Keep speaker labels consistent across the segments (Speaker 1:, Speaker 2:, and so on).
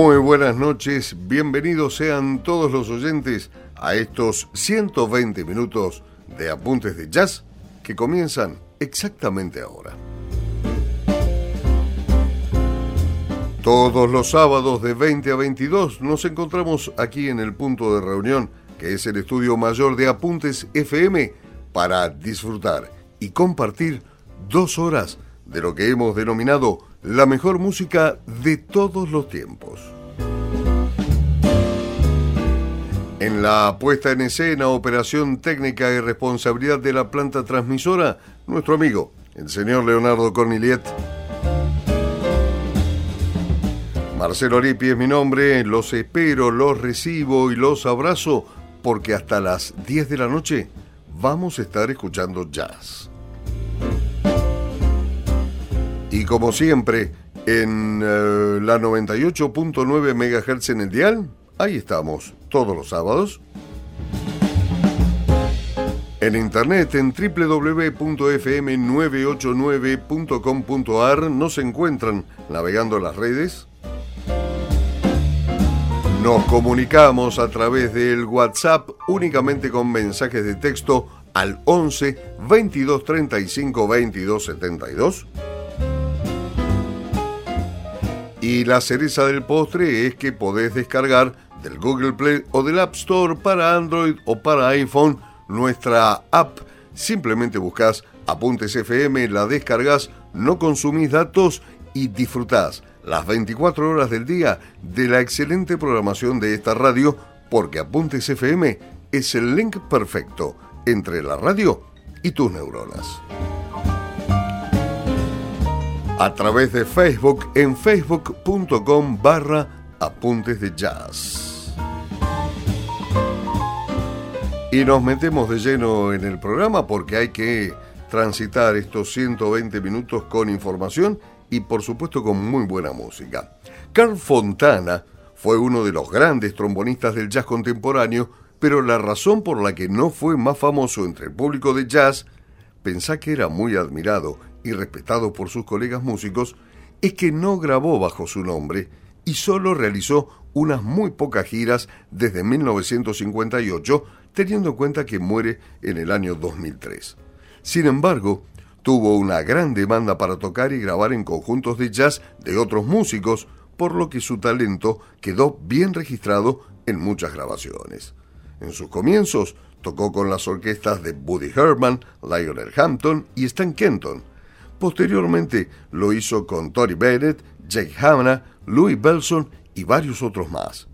Speaker 1: Muy buenas noches, bienvenidos sean todos los oyentes a estos 120 minutos de apuntes de jazz que comienzan exactamente ahora. Todos los sábados de 20 a 22 nos encontramos aquí en el punto de reunión, que es el estudio mayor de Apuntes FM, para disfrutar y compartir dos horas de lo que hemos denominado la mejor música de todos los tiempos. En la puesta en escena, operación técnica y responsabilidad de la planta transmisora, nuestro amigo, el señor Leonardo Corniliet. Marcelo Aripi es mi nombre, los espero, los recibo y los abrazo porque hasta las 10 de la noche vamos a estar escuchando jazz. Y como siempre, en eh, la 98.9 MHz en el dial, ahí estamos, todos los sábados. En internet, en www.fm989.com.ar nos encuentran navegando las redes. Nos comunicamos a través del WhatsApp únicamente con mensajes de texto al 11 22 35 22 72. Y la cereza del postre es que podés descargar del Google Play o del App Store para Android o para iPhone nuestra app. Simplemente buscas Apuntes FM, la descargas, no consumís datos y disfrutás las 24 horas del día de la excelente programación de esta radio porque Apuntes FM es el link perfecto entre la radio y tus neuronas a través de Facebook en facebook.com barra apuntes de jazz. Y nos metemos de lleno en el programa porque hay que transitar estos 120 minutos con información y por supuesto con muy buena música. Carl Fontana fue uno de los grandes trombonistas del jazz contemporáneo, pero la razón por la que no fue más famoso entre el público de jazz, pensá que era muy admirado y respetado por sus colegas músicos, es que no grabó bajo su nombre y solo realizó unas muy pocas giras desde 1958, teniendo en cuenta que muere en el año 2003. Sin embargo, tuvo una gran demanda para tocar y grabar en conjuntos de jazz de otros músicos, por lo que su talento quedó bien registrado en muchas grabaciones. En sus comienzos tocó con las orquestas de Buddy Herman, Lionel Hampton y Stan Kenton, Posteriormente lo hizo con Tori Bennett, Jake Hanna, Louis Belson y varios otros más.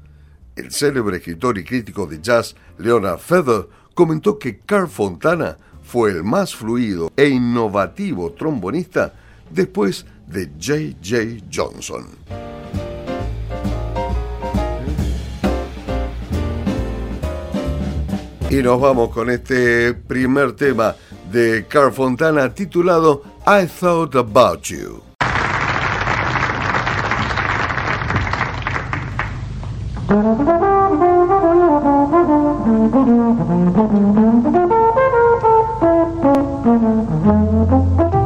Speaker 1: El célebre escritor y crítico de jazz Leonard Feather comentó que Carl Fontana fue el más fluido e innovativo trombonista después de J.J. Johnson. Y nos vamos con este primer tema de Carl Fontana titulado I Thought About You.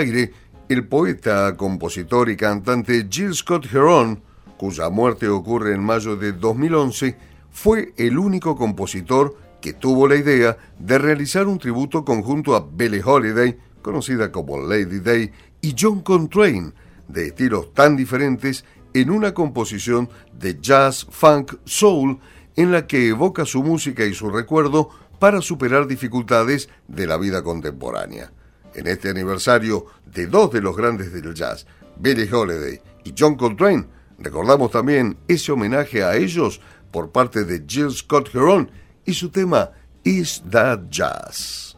Speaker 1: el poeta, compositor y cantante Jill Scott Heron, cuya muerte ocurre en mayo de 2011, fue el único compositor que tuvo la idea de realizar un tributo conjunto a Billie Holiday, conocida como Lady Day, y John Coltrane, de estilos tan diferentes, en una composición de jazz, funk, soul, en la que evoca su música y su recuerdo para superar dificultades de la vida contemporánea. En este aniversario de dos de los grandes del jazz, Billie Holiday y John Coltrane, recordamos también ese homenaje a ellos por parte de Jill Scott Heron y su tema Is That Jazz.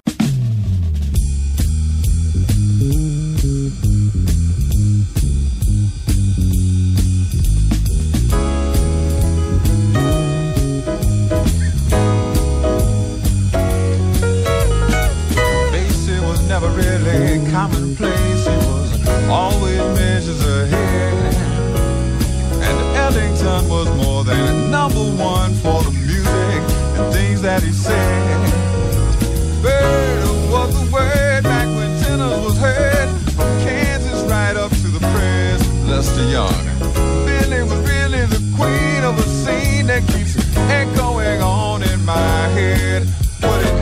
Speaker 2: Commonplace. He was always measures ahead. And Ellington was more than number one for the music and things that he said. Better was the word back when tenor was heard from Kansas right up to the press. Lester Young. Billy was really the queen of a scene that keeps echoing on in my head. What it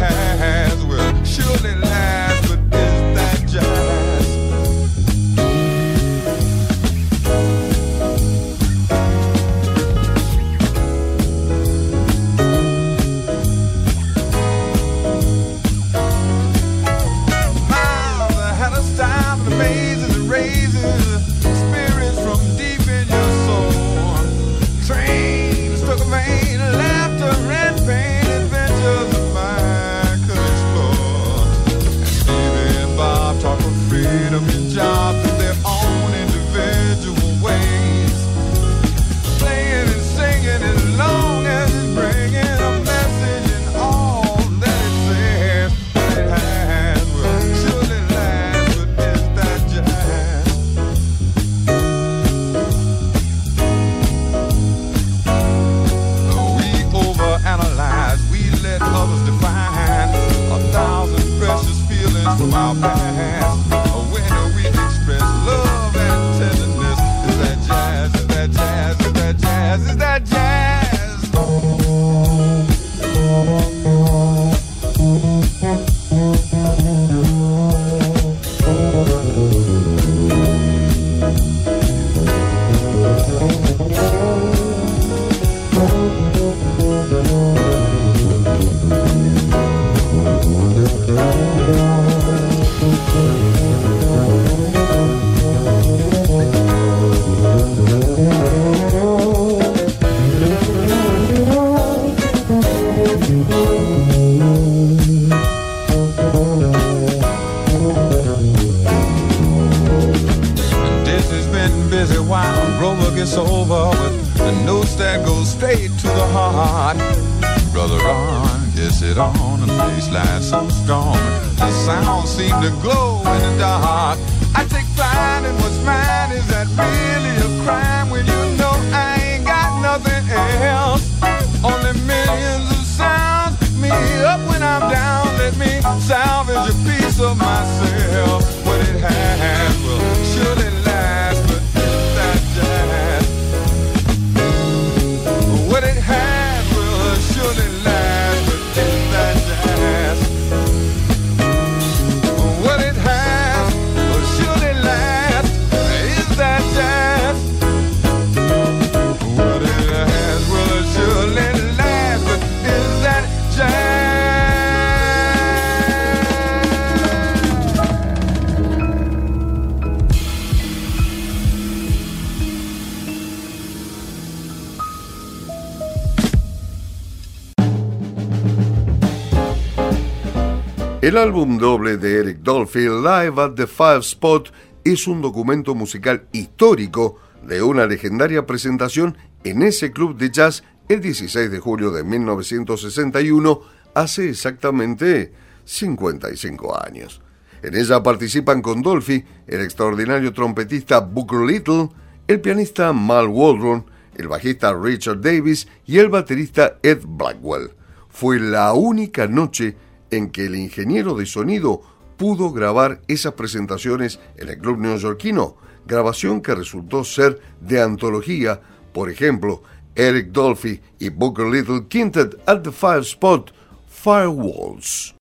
Speaker 1: El álbum doble de Eric Dolphy, Live at the Five Spot, es un documento musical histórico de una legendaria presentación en ese club de jazz el 16 de julio de 1961, hace exactamente 55 años. En ella participan con Dolphy el extraordinario trompetista Booker Little, el pianista Mal Waldron, el bajista Richard Davis y el baterista Ed Blackwell. Fue la única noche en que el ingeniero de sonido pudo grabar esas presentaciones en el club neoyorquino, grabación que resultó ser de antología, por ejemplo, Eric Dolphy y Booker Little Quintet at the Fire Spot Firewalls.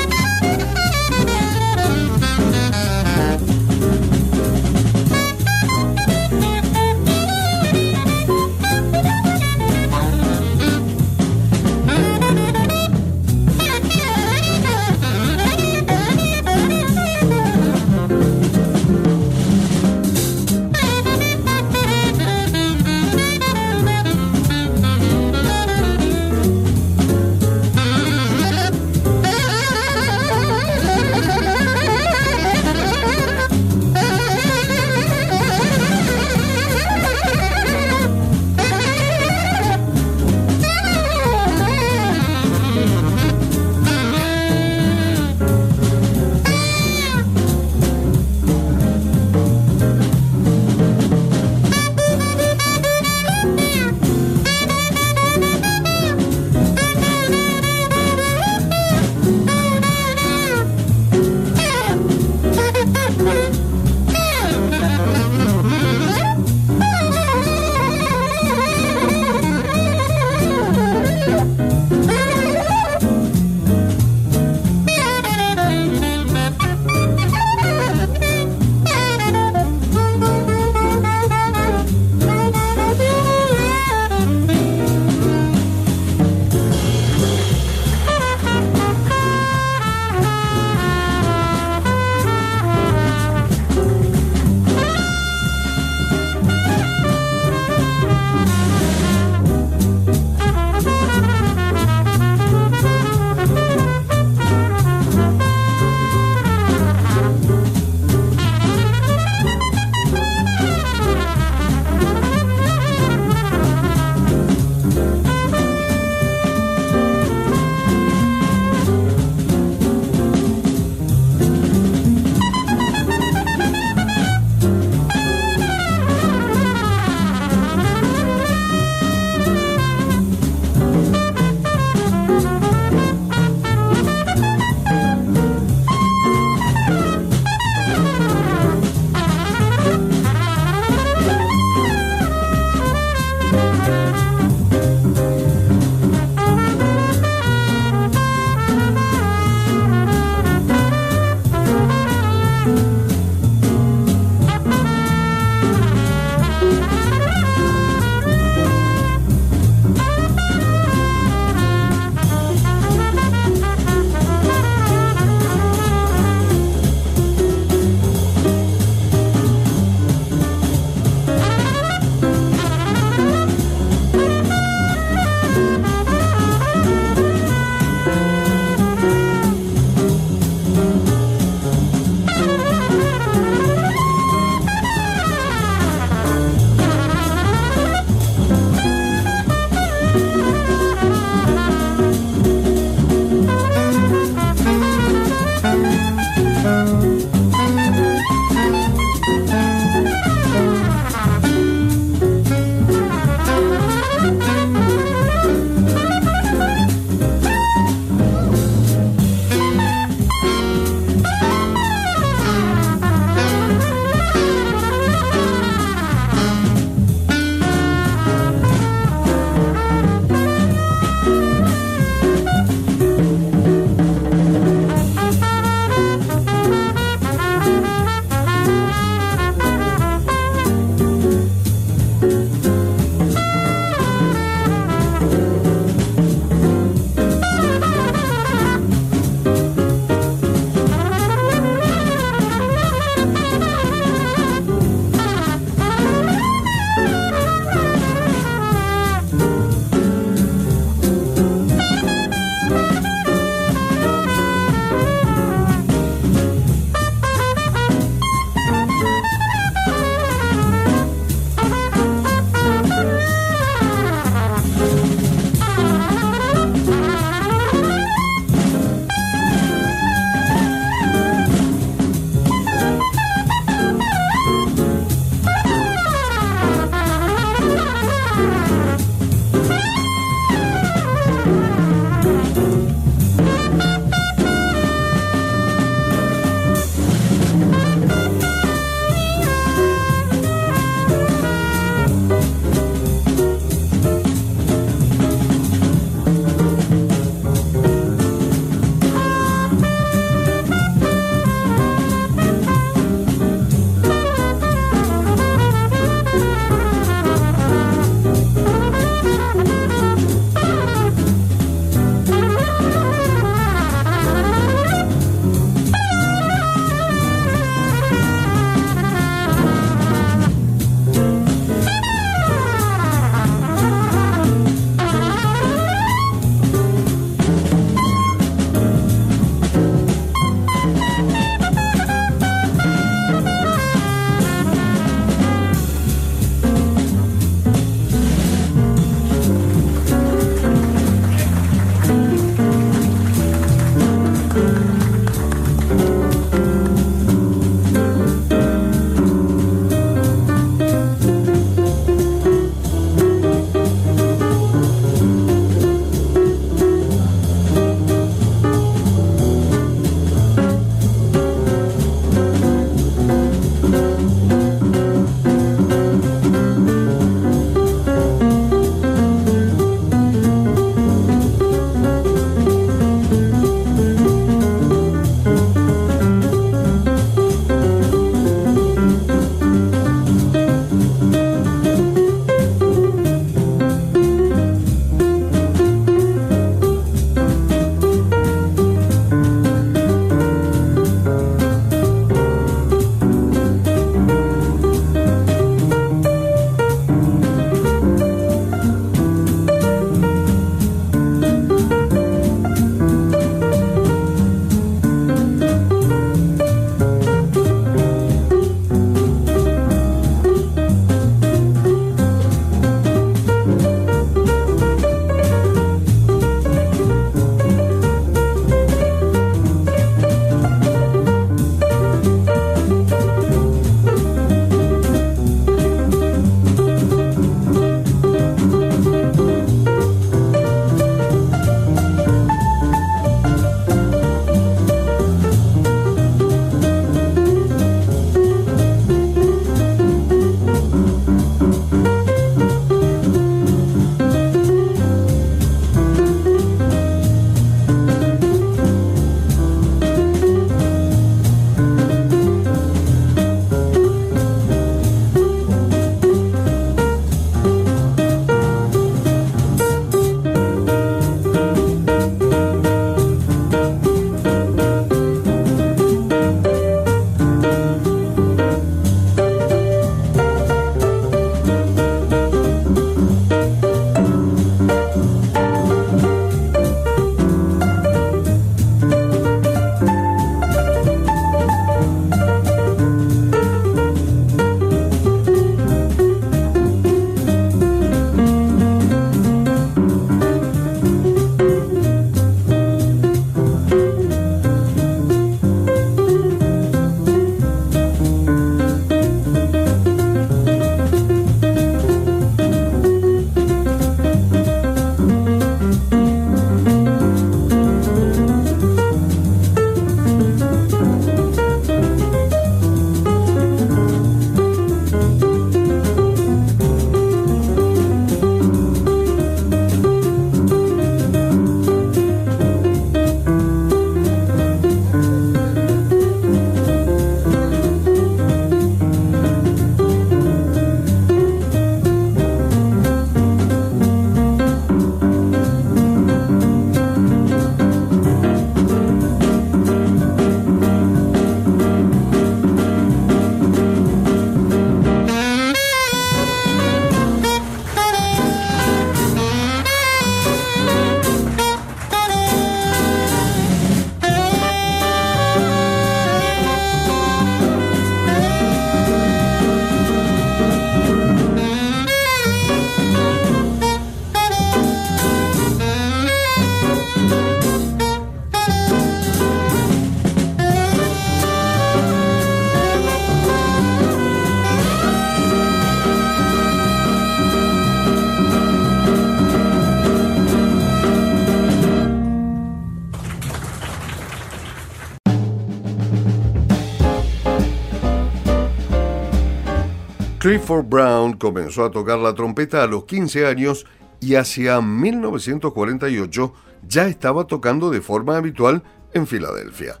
Speaker 1: Clifford Brown comenzó a tocar la trompeta a los 15 años y hacia 1948 ya estaba tocando de forma habitual en Filadelfia.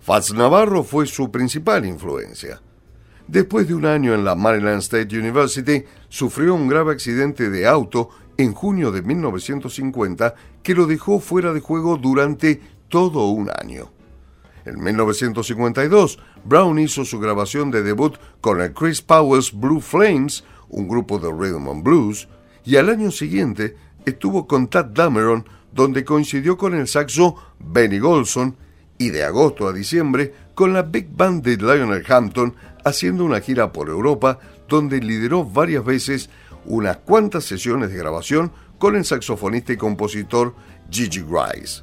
Speaker 1: Fats Navarro fue su principal influencia. Después de un año en la Maryland State University, sufrió un grave accidente de auto en junio de 1950 que lo dejó fuera de juego durante todo un año. En 1952, Brown hizo su grabación de debut con el Chris Powell's Blue Flames, un grupo de rhythm and blues, y al año siguiente estuvo con Tad Dameron, donde coincidió con el saxo Benny Golson, y de agosto a diciembre con la Big Band de Lionel Hampton haciendo una gira por Europa donde lideró varias veces unas cuantas sesiones de grabación con el saxofonista y compositor Gigi Grice.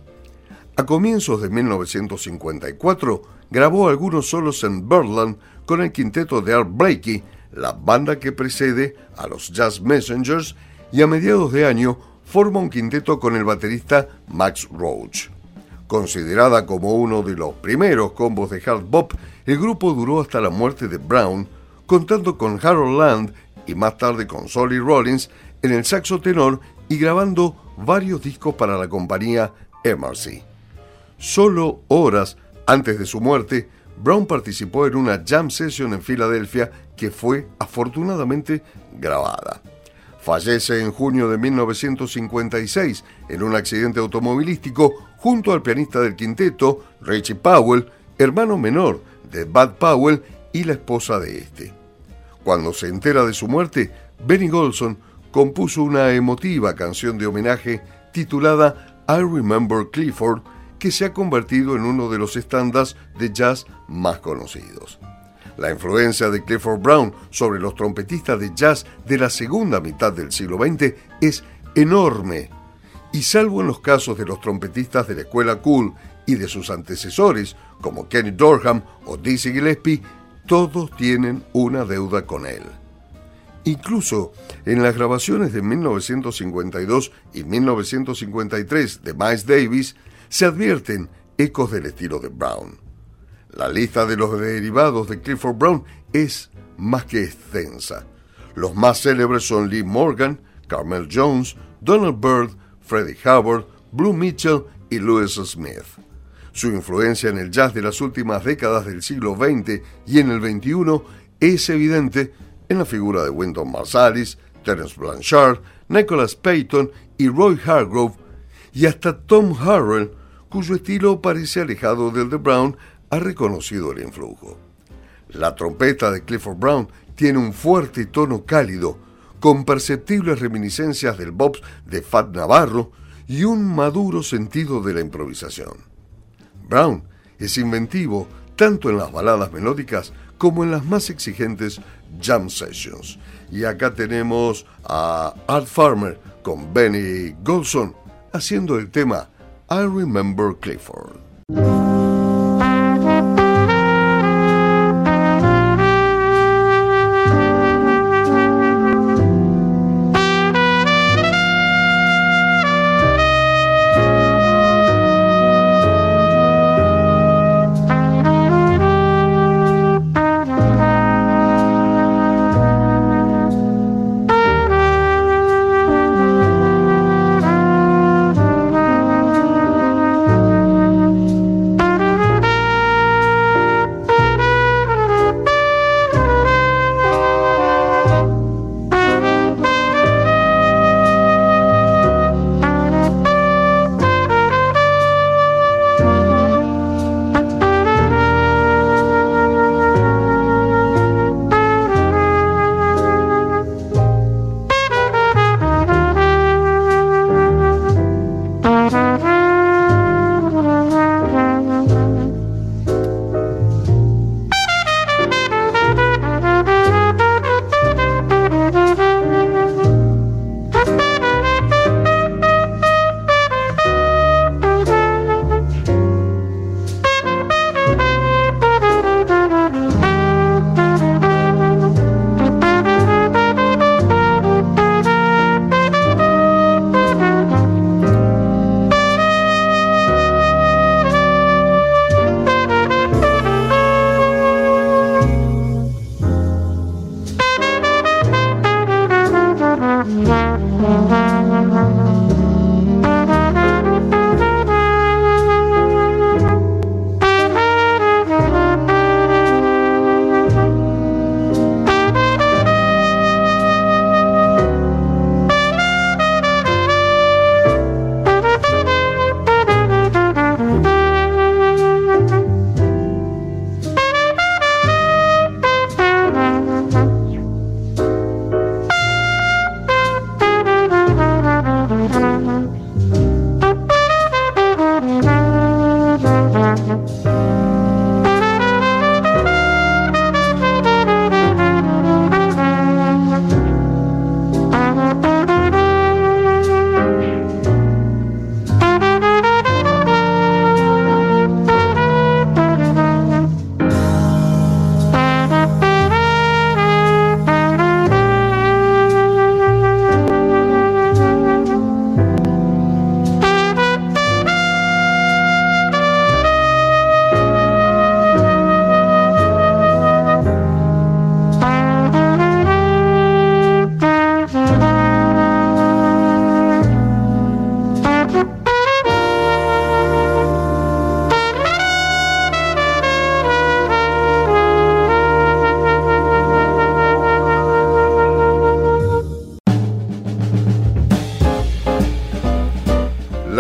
Speaker 1: A comienzos de 1954 grabó algunos solos en Birdland con el quinteto de Art Blakey, la banda que precede a los Jazz Messengers, y a mediados de año forma un quinteto con el baterista Max Roach. Considerada como uno de los primeros combos de hard bop, el grupo duró hasta la muerte de Brown, contando con Harold Land y más tarde con Solly Rollins en el saxo tenor y grabando varios discos para la compañía MRC. Solo horas antes de su muerte, Brown participó en una jam session en Filadelfia que fue afortunadamente grabada. Fallece en junio de 1956 en un accidente automovilístico junto al pianista del quinteto, Richie Powell, hermano menor de Bud Powell y la esposa de este. Cuando se entera de su muerte, Benny Golson compuso una emotiva canción de homenaje titulada I Remember Clifford, que se ha convertido en uno de los estándares de jazz más conocidos. La influencia de Clifford Brown sobre los trompetistas de jazz de la segunda mitad del siglo XX es enorme, y salvo en los casos de los trompetistas de la escuela cool y de sus antecesores, como Kenny Dorham o Dizzy Gillespie, todos tienen una deuda con él. Incluso en las grabaciones de 1952 y 1953 de Miles Davis, se advierten ecos del estilo de Brown. La lista de los derivados de Clifford Brown es más que extensa. Los más célebres son Lee Morgan, Carmel Jones, Donald Byrd, Freddie Hubbard, Blue Mitchell y Louis Smith. Su influencia en el jazz de las últimas décadas del siglo XX y en el XXI es evidente en la figura de Wynton Marsalis, Terence Blanchard, Nicholas Payton y Roy Hargrove, y hasta Tom Harrell cuyo estilo parece alejado del de Brown, ha reconocido el influjo. La trompeta de Clifford Brown tiene un fuerte tono cálido, con perceptibles reminiscencias del bobs de Fat Navarro y un maduro sentido de la improvisación. Brown es inventivo tanto en las baladas melódicas como en las más exigentes jam sessions. Y acá tenemos a Art Farmer con Benny Golson haciendo el tema I Remember Clifford.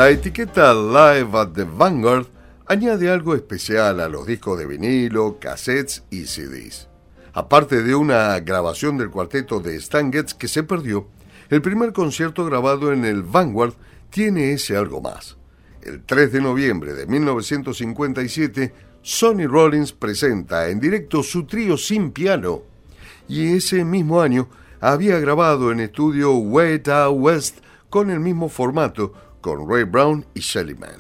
Speaker 1: La etiqueta Live at the Vanguard añade algo especial a los discos de vinilo, cassettes y CDs. Aparte de una grabación del cuarteto de Stan Getz que se perdió, el primer concierto grabado en el Vanguard tiene ese algo más. El 3 de noviembre de 1957, Sonny Rollins presenta en directo su trío sin piano y ese mismo año había grabado en estudio Out West con el mismo formato con Ray Brown y Shelly Man.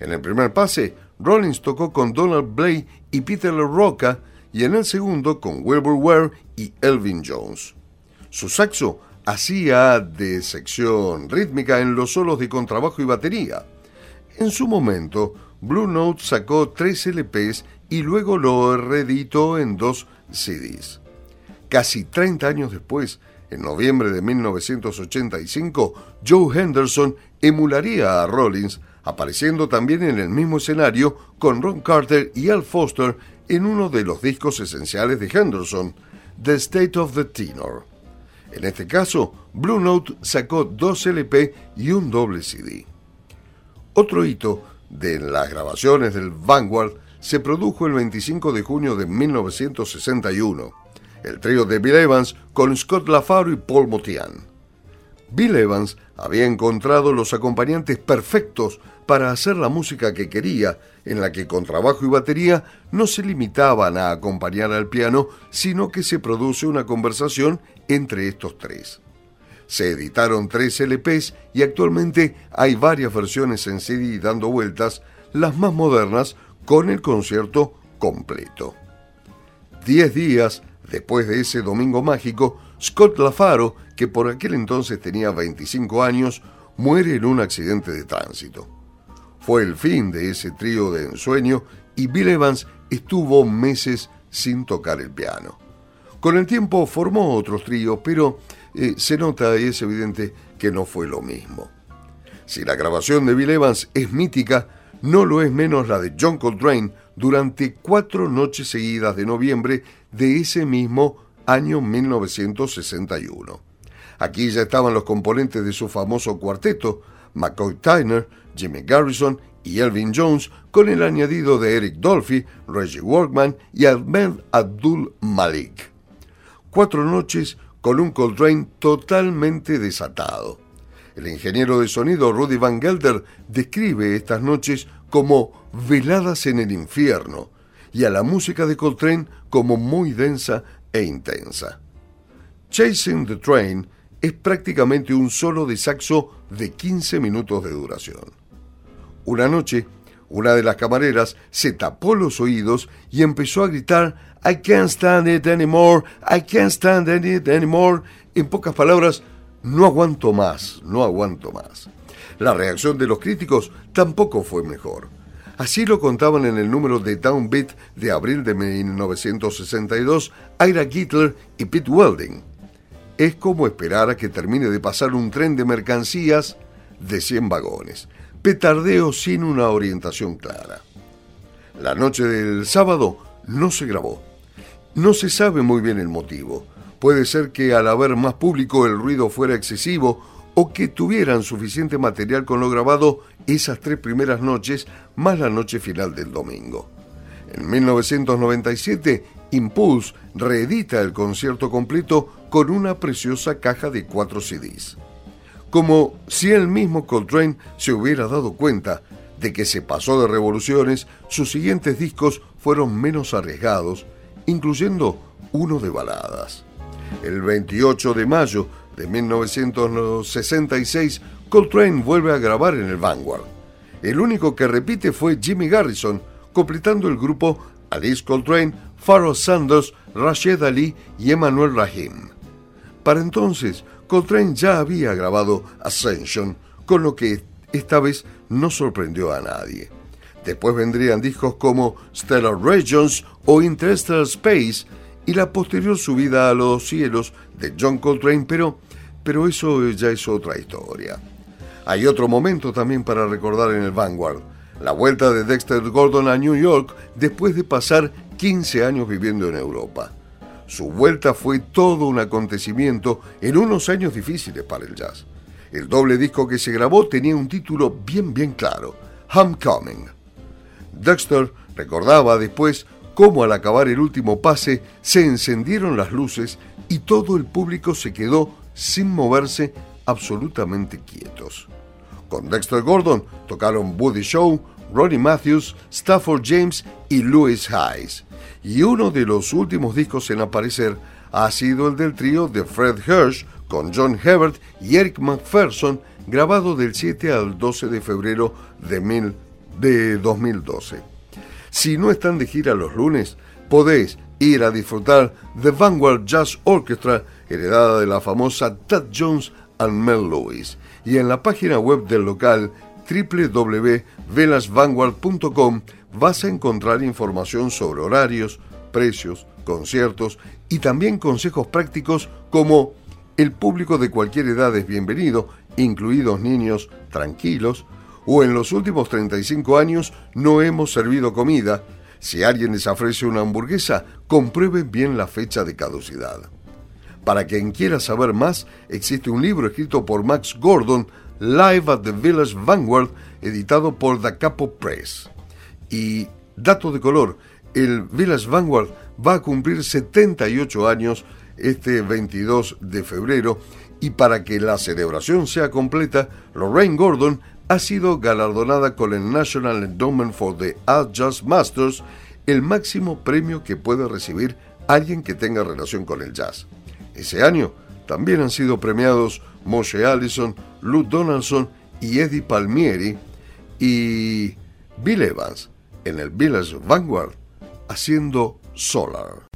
Speaker 1: En el primer pase, Rollins tocó con Donald Blake y Peter LaRocca y en el segundo con Wilbur Ware y Elvin Jones. Su saxo hacía de sección rítmica en los solos de contrabajo y batería. En su momento, Blue Note sacó tres LPs y luego lo reeditó en dos CDs. Casi 30 años después, en noviembre de 1985, Joe Henderson emularía a Rollins, apareciendo también en el mismo escenario con Ron Carter y Al Foster en uno de los discos esenciales de Henderson, The State of the Tenor. En este caso, Blue Note sacó dos LP y un doble CD. Otro hito de las grabaciones del Vanguard se produjo el 25 de junio de 1961, el trío de Bill Evans con Scott LaFaro y Paul Motian. Bill Evans había encontrado los acompañantes perfectos para hacer la música que quería, en la que con trabajo y batería no se limitaban a acompañar al piano, sino que se produce una conversación entre estos tres. Se editaron tres LPs y actualmente hay varias versiones en CD dando vueltas, las más modernas con el concierto completo. Diez días después de ese domingo mágico, Scott LaFaro, que por aquel entonces tenía 25 años, muere en un accidente de tránsito. Fue el fin de ese trío de ensueño y Bill Evans estuvo meses sin tocar el piano. Con el tiempo formó otros tríos, pero eh, se nota y es evidente que no fue lo mismo. Si la grabación de Bill Evans es mítica, no lo es menos la de John Coltrane durante cuatro noches seguidas de noviembre de ese mismo año 1961. Aquí ya estaban los componentes de su famoso cuarteto, McCoy Tyner, Jimmy Garrison y Elvin Jones, con el añadido de Eric Dolphy, Reggie Workman y Ahmed Abdul Malik. Cuatro noches con un Coltrane totalmente desatado. El ingeniero de sonido Rudy Van Gelder describe estas noches como veladas en el infierno y a la música de Coltrane como muy densa e intensa. Chasing the Train es prácticamente un solo de saxo de 15 minutos de duración. Una noche, una de las camareras se tapó los oídos y empezó a gritar I can't stand it anymore, I can't stand it anymore. En pocas palabras, no aguanto más, no aguanto más. La reacción de los críticos tampoco fue mejor. Así lo contaban en el número de Downbeat de abril de 1962 Ira Gittler y Pete Welding. Es como esperar a que termine de pasar un tren de mercancías de 100 vagones. Petardeo sin una orientación clara. La noche del sábado no se grabó. No se sabe muy bien el motivo. Puede ser que al haber más público el ruido fuera excesivo o que tuvieran suficiente material con lo grabado esas tres primeras noches más la noche final del domingo. En 1997, Impulse reedita el concierto completo con una preciosa caja de cuatro CDs. Como si el mismo Coltrane se hubiera dado cuenta de que se pasó de revoluciones, sus siguientes discos fueron menos arriesgados, incluyendo uno de baladas. El 28 de mayo de 1966, Coltrane vuelve a grabar en el Vanguard. El único que repite fue Jimmy Garrison, completando el grupo Alice Coltrane, Pharoah Sanders, Rashid Ali y Emmanuel Rahim. Para entonces, Coltrane ya había grabado Ascension, con lo que esta vez no sorprendió a nadie. Después vendrían discos como Stellar Regions o Interstellar Space y la posterior subida a los cielos de John Coltrane, pero pero eso ya es otra historia. Hay otro momento también para recordar en el Vanguard, la vuelta de Dexter Gordon a New York después de pasar 15 años viviendo en Europa. Su vuelta fue todo un acontecimiento en unos años difíciles para el jazz. El doble disco que se grabó tenía un título bien bien claro, Homecoming. Dexter recordaba después cómo al acabar el último pase se encendieron las luces y todo el público se quedó sin moverse absolutamente quietos. Con Dexter Gordon tocaron Woody Shaw, Ronnie Matthews, Stafford James y Louis Hayes. Y uno de los últimos discos en aparecer ha sido el del trío de Fred Hirsch con John Hebert y Eric McPherson, grabado del 7 al 12 de febrero de, de 2012. Si no están de gira los lunes, podéis ir a disfrutar de Vanguard Jazz Orchestra, heredada de la famosa Tad Jones and Mel Lewis, y en la página web del local www.velasvanguard.com vas a encontrar información sobre horarios, precios, conciertos y también consejos prácticos como el público de cualquier edad es bienvenido, incluidos niños tranquilos, o en los últimos 35 años no hemos servido comida. Si alguien les ofrece una hamburguesa, comprueben bien la fecha de caducidad. Para quien quiera saber más, existe un libro escrito por Max Gordon, Live at the Village Vanguard, editado por Da Capo Press. Y, dato de color, el Village Vanguard va a cumplir 78 años este 22 de febrero y para que la celebración sea completa, Lorraine Gordon ha sido galardonada con el National Endowment for the Art Jazz Masters, el máximo premio que puede recibir alguien que tenga relación con el jazz. Ese año también han sido premiados Moshe Allison, Lou Donaldson y Eddie Palmieri y Bill Evans en el Village Vanguard haciendo Solar.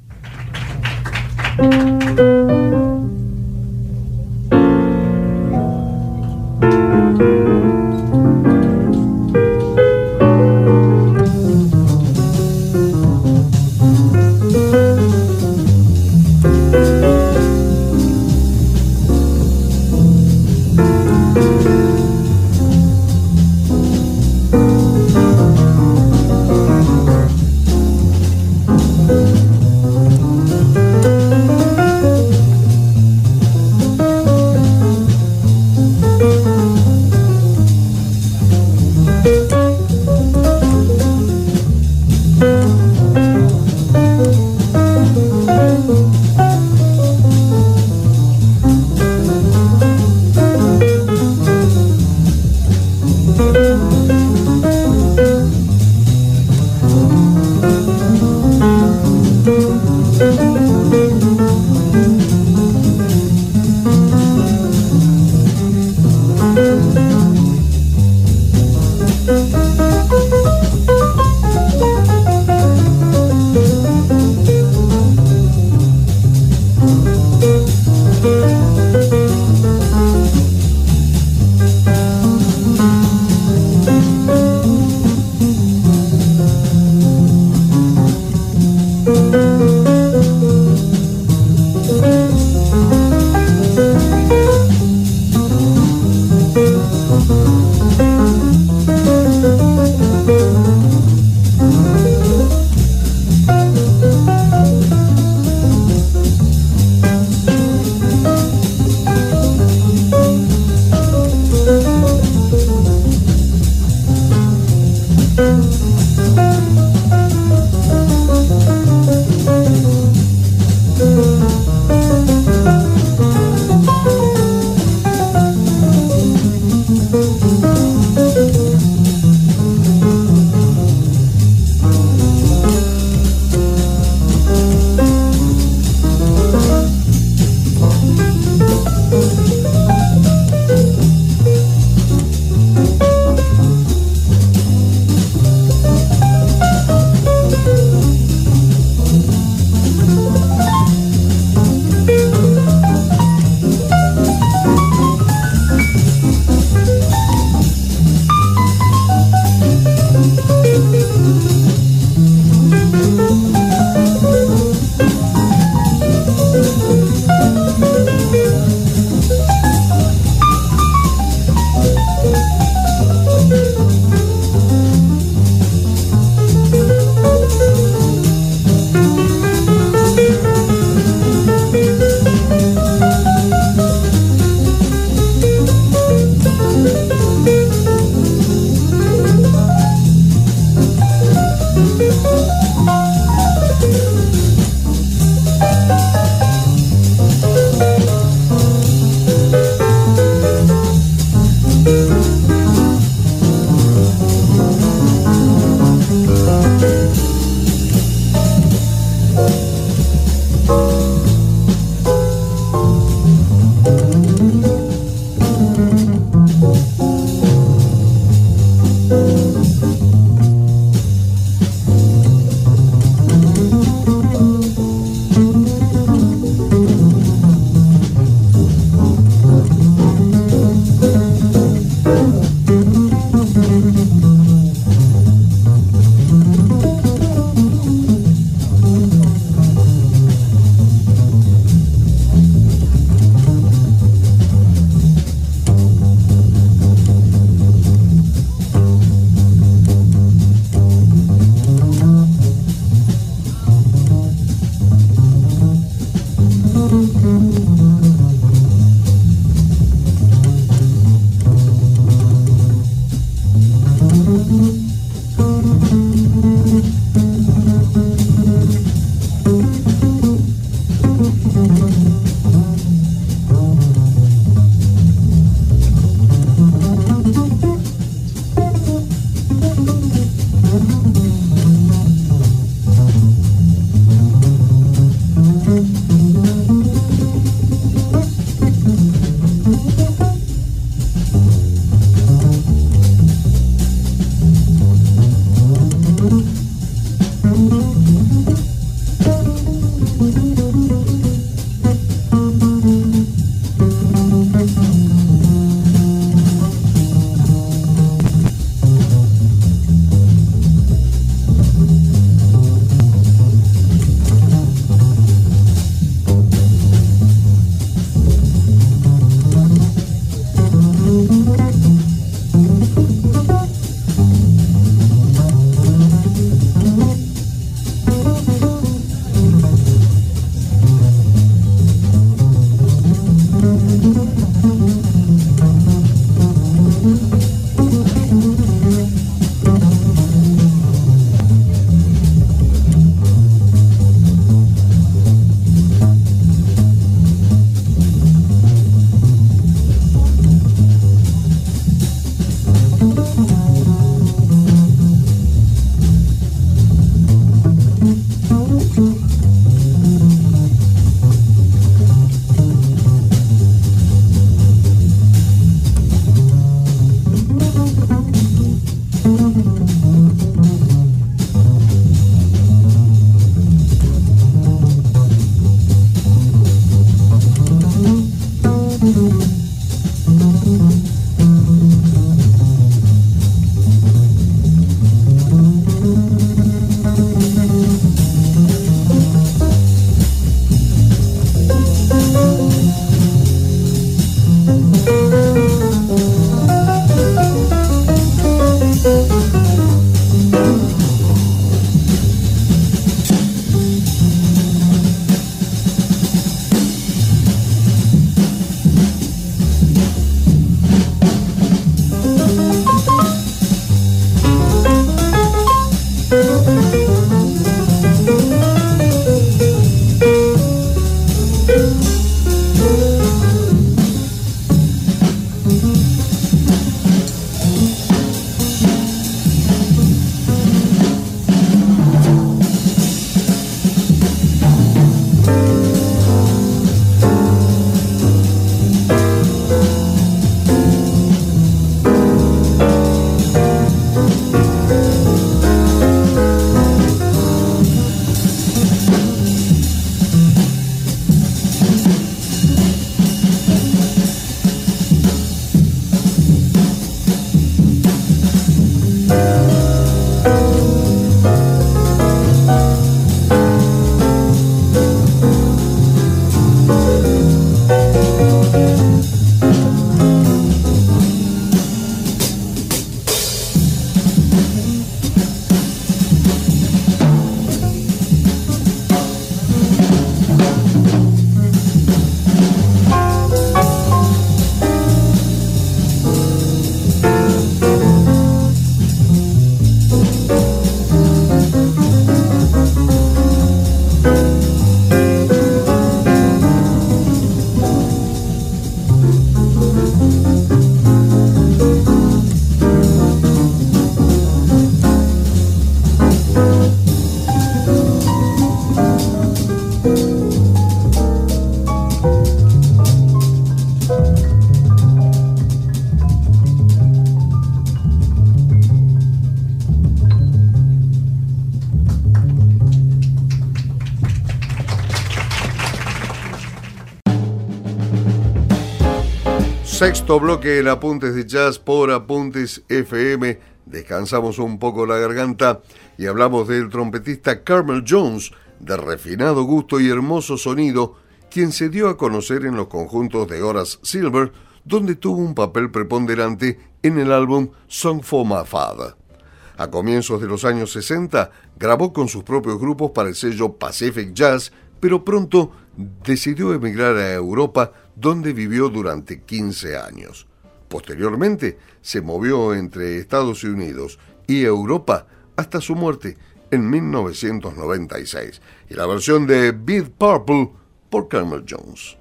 Speaker 1: Sexto bloque en Apuntes de Jazz por Apuntes FM. Descansamos un poco la garganta y hablamos del trompetista Carmel Jones, de refinado gusto y hermoso sonido, quien se dio a conocer en los conjuntos de Horace Silver, donde tuvo un papel preponderante en el álbum Song for My Father. A comienzos de los años 60 grabó con sus propios grupos para el sello Pacific Jazz, pero pronto decidió emigrar a Europa donde vivió durante 15 años. Posteriormente se movió entre Estados Unidos y Europa hasta su muerte en 1996 y la versión de Beat Purple por Carmel Jones.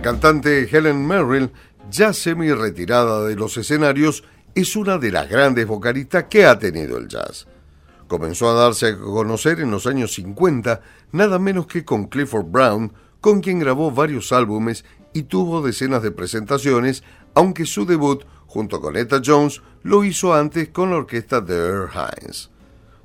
Speaker 1: La cantante Helen Merrill, ya semi retirada de los escenarios, es una de las grandes vocalistas que ha tenido el jazz. Comenzó a darse a conocer en los años 50, nada menos que con Clifford Brown, con quien grabó varios álbumes y tuvo decenas de presentaciones, aunque su debut junto con Etta Jones lo hizo antes con la orquesta de Earl Hines.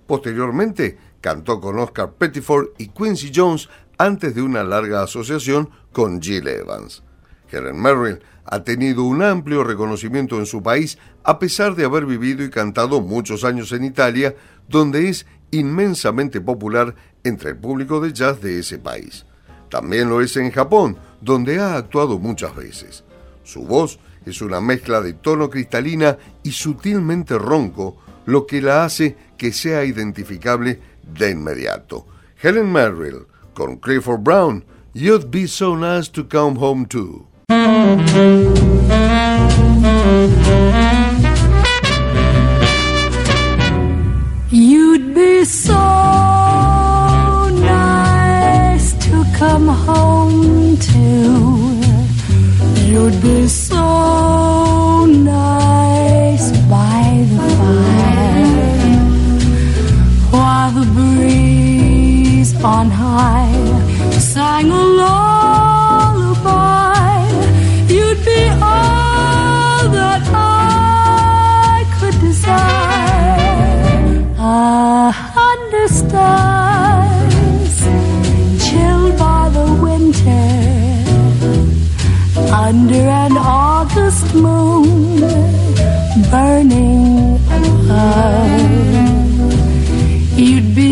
Speaker 1: Posteriormente cantó con Oscar Pettiford y Quincy Jones antes de una larga asociación con Jill Evans. Helen Merrill ha tenido un amplio reconocimiento en su país a pesar de haber vivido y cantado muchos años en Italia, donde es inmensamente popular entre el público de jazz de ese país. También lo es en Japón, donde ha actuado muchas veces. Su voz es una mezcla de tono cristalina y sutilmente ronco, lo que la hace que sea identificable de inmediato. Helen Merrill con Clifford Brown, You'd Be So Nice to Come Home To.
Speaker 3: You'd be so nice to come home to. You'd be so nice by the fire while the breeze on high sang a lullaby. You'd be all that I could desire. Ah, a hundred stars chilled by the winter under an August moon burning above. You'd be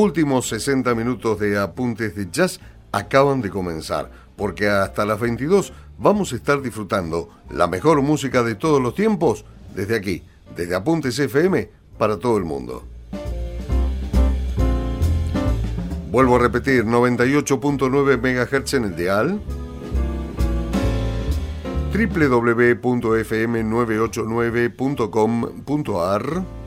Speaker 1: últimos 60 minutos de apuntes de jazz acaban de comenzar, porque hasta las 22 vamos a estar disfrutando la mejor música de todos los tiempos desde aquí, desde Apuntes FM para todo el mundo. Vuelvo a repetir, 98.9 MHz en el dial, www.fm989.com.ar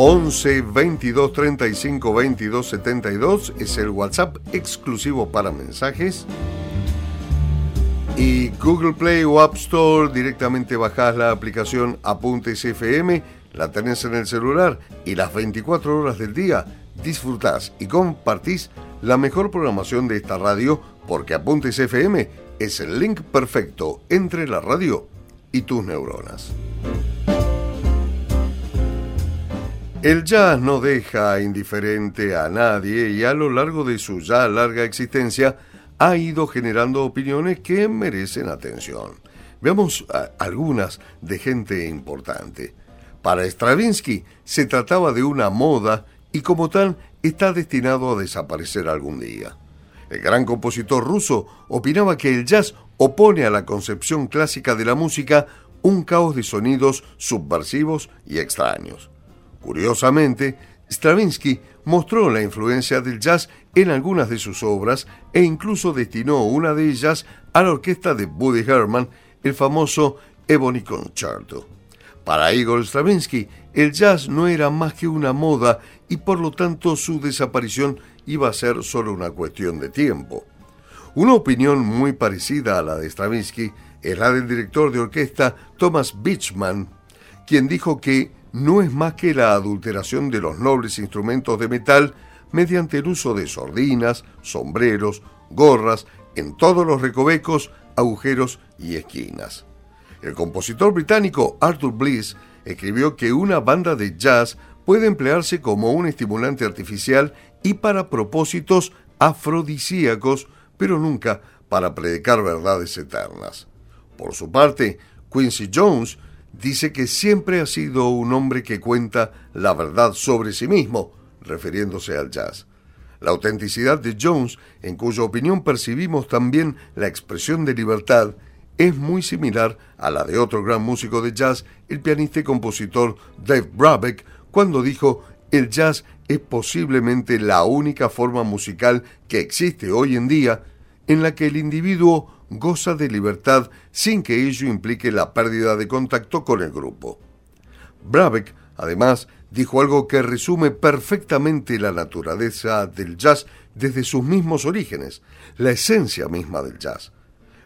Speaker 1: 11 22 35 22 72 es el WhatsApp exclusivo para mensajes. Y Google Play o App Store directamente bajás la aplicación Apuntes FM, la tenés en el celular y las 24 horas del día disfrutás y compartís la mejor programación de esta radio porque Apuntes FM es el link perfecto entre la radio y tus neuronas. El jazz no deja indiferente a nadie y a lo largo de su ya larga existencia ha ido generando opiniones que merecen atención. Veamos algunas de gente importante. Para Stravinsky se trataba de una moda y como tal está destinado a desaparecer algún día. El gran compositor ruso opinaba que el jazz opone a la concepción clásica de la música un caos de sonidos subversivos y extraños. Curiosamente, Stravinsky mostró la influencia del jazz en algunas de sus obras e incluso destinó una de ellas a la orquesta de Buddy Herman, el famoso Ebony Concerto. Para Igor Stravinsky, el jazz no era más que una moda y por lo tanto su desaparición iba a ser solo una cuestión de tiempo. Una opinión muy parecida a la de Stravinsky es la del director de orquesta Thomas Beechman, quien dijo que no es más que la adulteración de los nobles instrumentos de metal mediante el uso de sordinas, sombreros, gorras, en todos los recovecos, agujeros y esquinas. El compositor británico Arthur Bliss escribió que una banda de jazz puede emplearse como un estimulante artificial y para propósitos afrodisíacos, pero nunca para predicar verdades eternas. Por su parte, Quincy Jones dice que siempre ha sido un hombre que cuenta la verdad sobre sí mismo, refiriéndose al jazz. La autenticidad de Jones, en cuya opinión percibimos también la expresión de libertad, es muy similar a la de otro gran músico de jazz, el pianista y compositor Dave Brubeck, cuando dijo el jazz es posiblemente la única forma musical que existe hoy en día en la que el individuo goza de libertad sin que ello implique la pérdida de contacto con el grupo. Brabeck, además, dijo algo que resume perfectamente la naturaleza del jazz desde sus mismos orígenes, la esencia misma del jazz.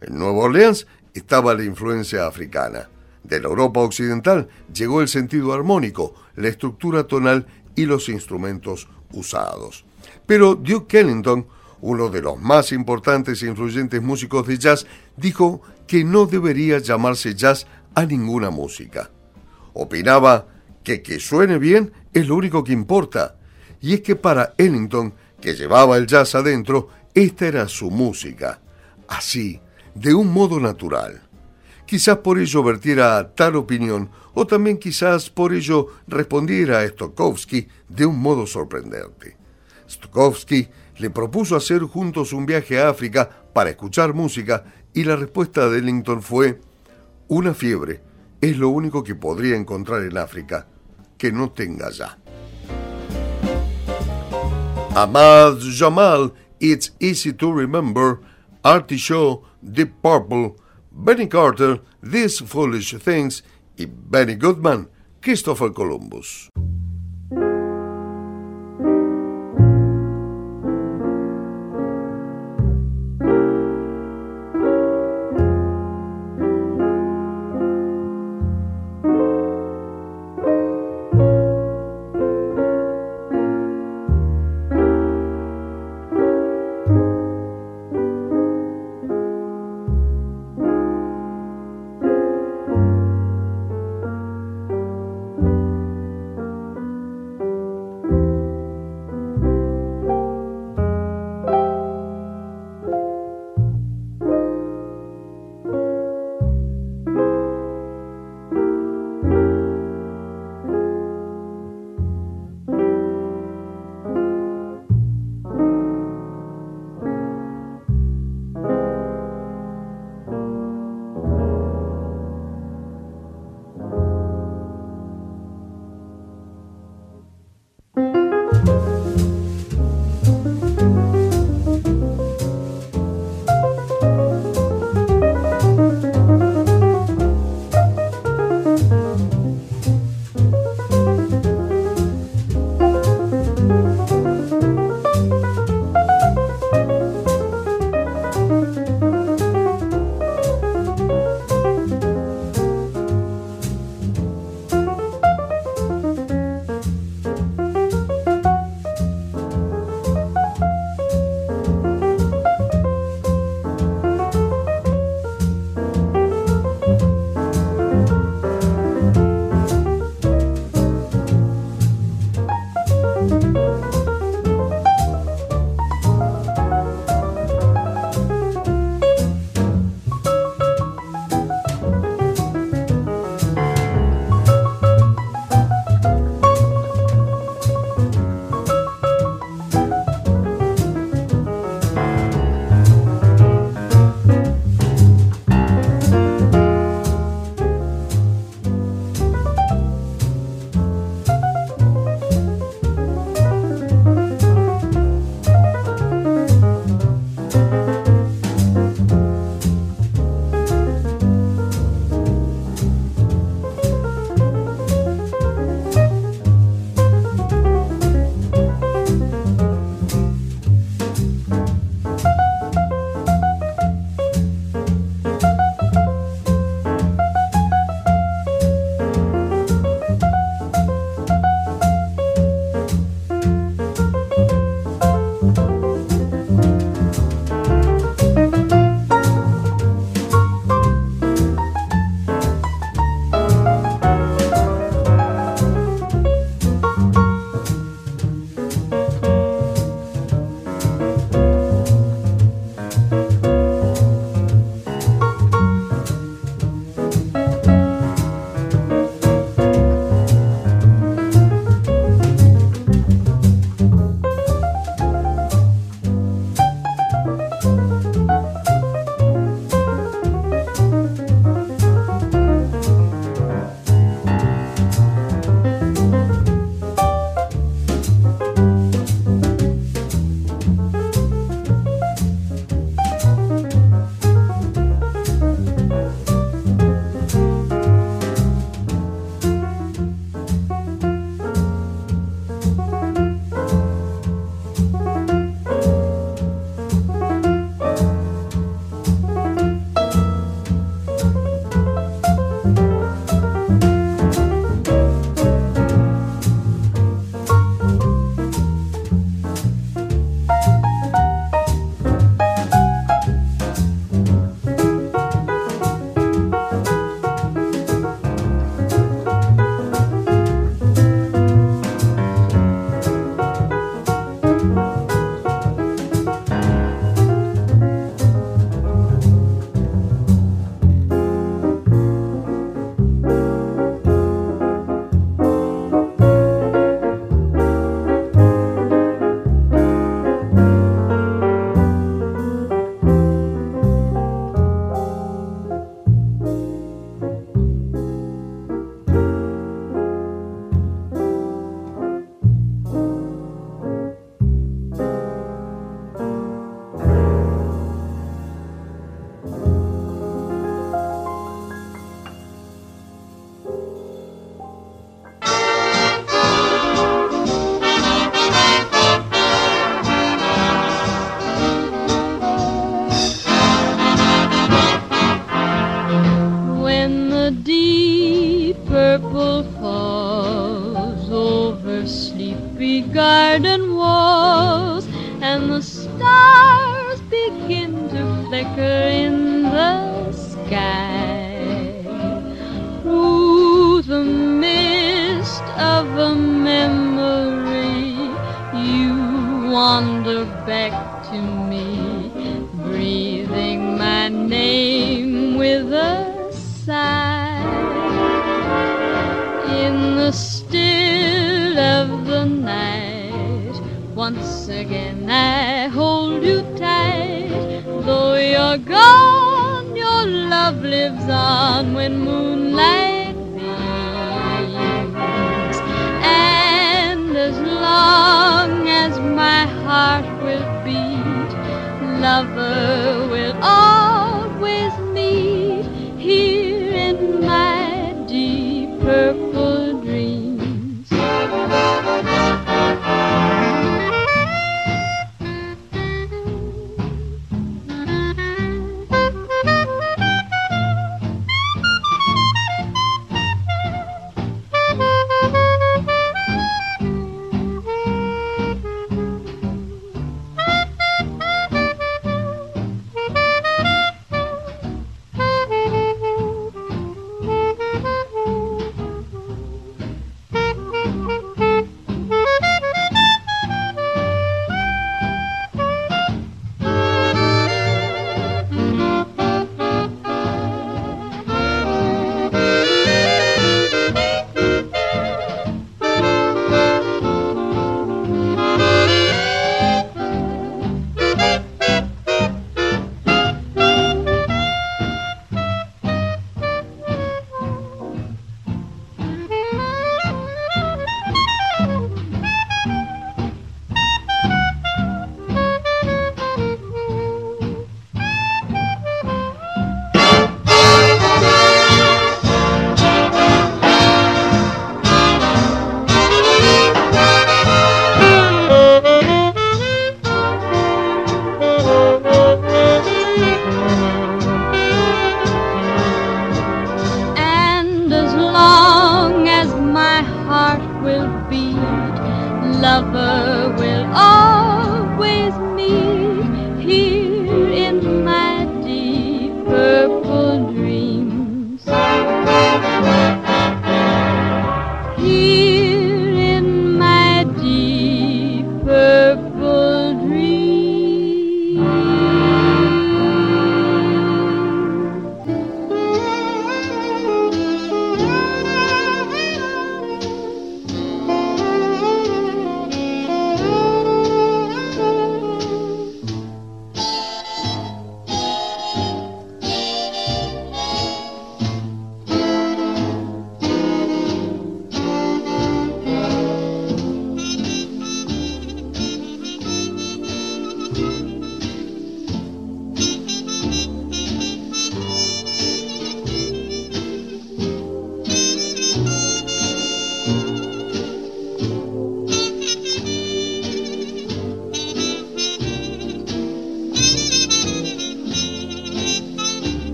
Speaker 1: En Nueva Orleans estaba la influencia africana. De la Europa occidental llegó el sentido armónico, la estructura tonal y los instrumentos usados. Pero Duke Ellington, uno de los más importantes e influyentes músicos de jazz, dijo que no debería llamarse jazz a ninguna música. Opinaba que que suene bien es lo único que importa. Y es que para Ellington, que llevaba el jazz adentro, esta era su música. Así, de un modo natural. Quizás por ello vertiera tal opinión, o también quizás por ello respondiera a Stokowski de un modo sorprendente. Stokowski le propuso hacer juntos un viaje a África para escuchar música y la respuesta de Ellington fue, una fiebre es lo único que podría encontrar en África que no tenga ya. Ahmad Jamal, It's Easy to Remember, Artie Shaw, Deep Purple, Benny Carter, These Foolish Things y Benny Goodman, Christopher Columbus.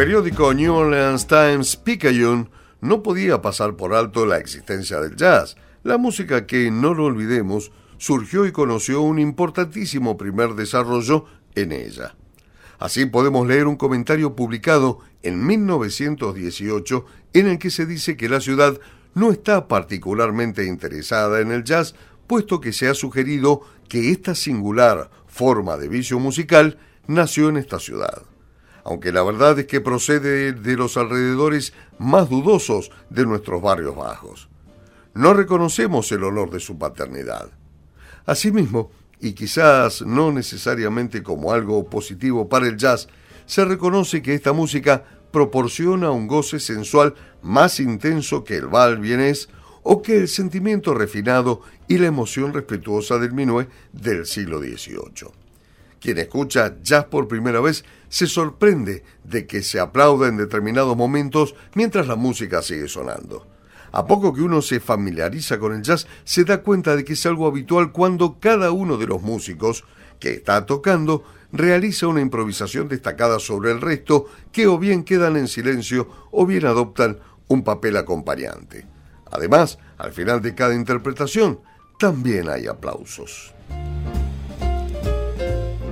Speaker 1: Periódico New Orleans Times Picayune no podía pasar por alto la existencia del jazz, la música que, no lo olvidemos, surgió y conoció un importantísimo primer desarrollo en ella. Así podemos leer un comentario publicado en 1918 en el que se dice que la ciudad no está particularmente interesada en el jazz, puesto que se ha sugerido que esta singular forma de vicio musical nació en esta ciudad aunque la verdad es que procede de los alrededores más dudosos de nuestros barrios bajos. No reconocemos el olor de su paternidad. Asimismo, y quizás no necesariamente como algo positivo para el jazz, se reconoce que esta música proporciona un goce sensual más intenso que el bal vienés o que el sentimiento refinado y la emoción respetuosa del minué del siglo XVIII. Quien escucha jazz por primera vez se sorprende de que se aplauda en determinados momentos mientras la música sigue sonando. A poco que uno se familiariza con el jazz, se da cuenta de que es algo habitual cuando cada uno de los músicos que está tocando realiza una improvisación destacada sobre el resto que o bien quedan en silencio o bien adoptan un papel acompañante. Además, al final de cada interpretación, también hay aplausos.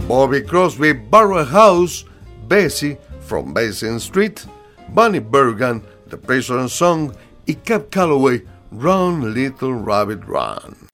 Speaker 1: Bobby Crosby, Barrel House, Bessie, From Basin Street, Bunny Bergan, The Prisoner Song y Cap Calloway, Run Little Rabbit Run.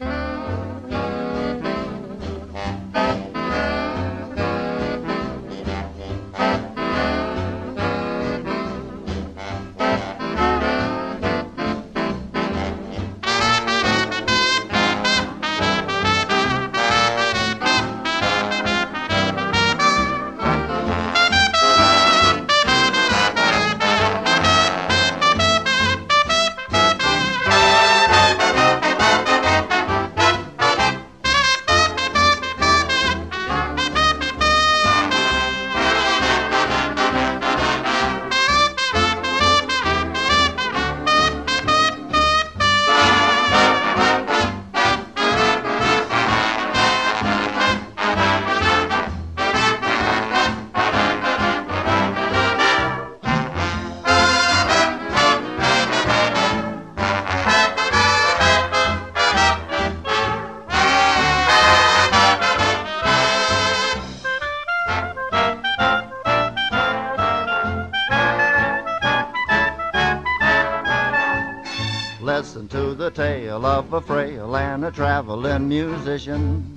Speaker 4: Musician.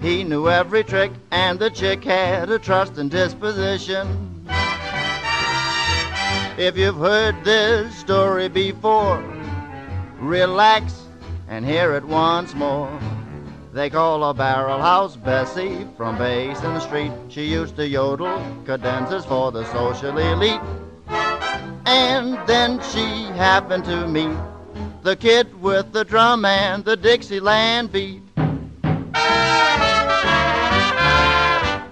Speaker 4: He knew every trick, and the chick had a trusting disposition. If you've heard this story before, relax and hear it once more. They call her Barrel House Bessie from Basin Street. She used to yodel cadenzas for the social elite. And then she happened to meet the kid with the drum and the Dixieland beat.